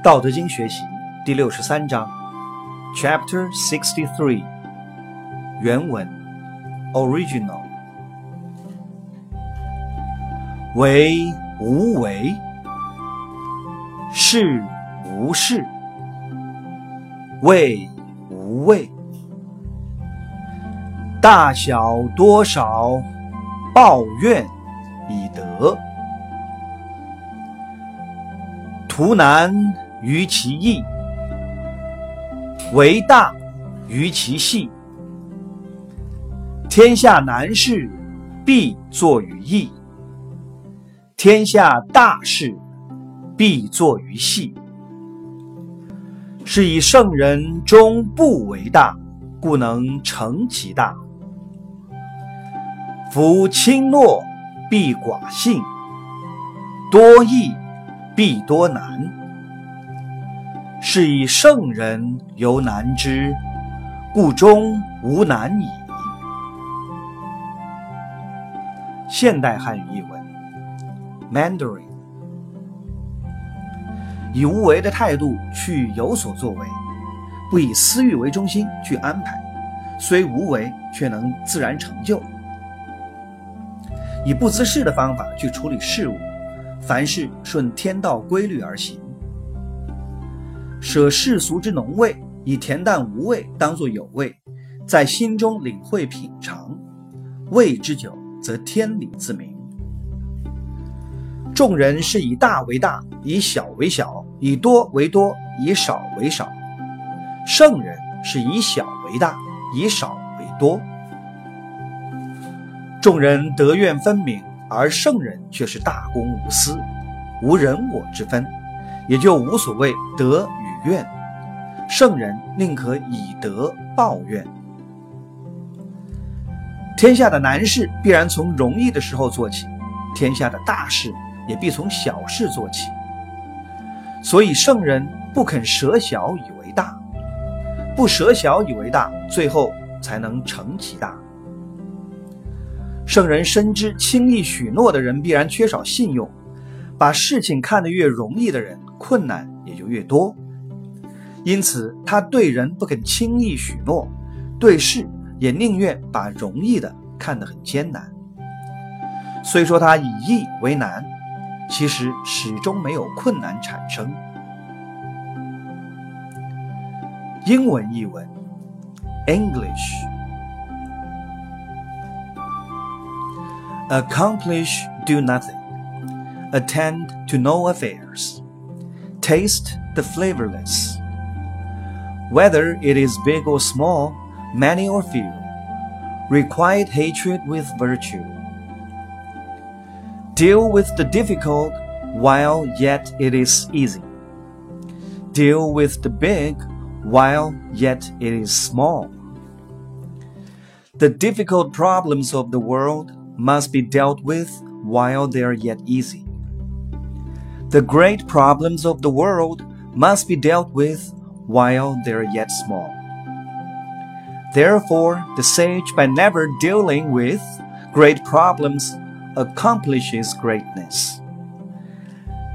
《道德经》学习第六十三章，Chapter Sixty Three，原文，Original，为无为，是无事，谓无畏，大小多少，抱怨以德，图难。于其易，为大于其细。天下难事，必作于易；天下大事，必作于细。是以圣人终不为大，故能成其大。夫轻诺必寡信，多易必多难。是以圣人犹难之，故终无难矣。现代汉语译文：Mandarin，以无为的态度去有所作为，不以私欲为中心去安排，虽无为却能自然成就。以不自事的方法去处理事物，凡事顺天道规律而行。舍世俗之浓味，以恬淡无味当作有味，在心中领会品尝，味之久，则天理自明。众人是以大为大，以小为小，以多为多，以少为少；圣人是以小为大，以少为多。众人德怨分明，而圣人却是大公无私，无人我之分，也就无所谓德。怨，圣人宁可以德报怨。天下的难事必然从容易的时候做起，天下的大事也必从小事做起。所以圣人不肯舍小以为大，不舍小以为大，最后才能成其大。圣人深知轻易许诺的人必然缺少信用，把事情看得越容易的人，困难也就越多。因此，他对人不肯轻易许诺，对事也宁愿把容易的看得很艰难。虽说他以易为难，其实始终没有困难产生。英文译文：English accomplish do nothing, attend to no affairs, taste the flavorless. Whether it is big or small, many or few, requite hatred with virtue. Deal with the difficult while yet it is easy. Deal with the big while yet it is small. The difficult problems of the world must be dealt with while they are yet easy. The great problems of the world must be dealt with while they're yet small. Therefore, the sage, by never dealing with great problems, accomplishes greatness.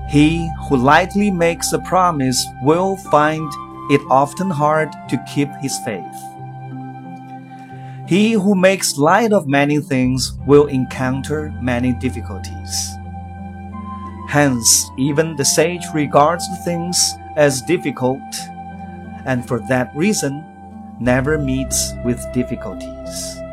He who lightly makes a promise will find it often hard to keep his faith. He who makes light of many things will encounter many difficulties. Hence, even the sage regards things as difficult and for that reason never meets with difficulties.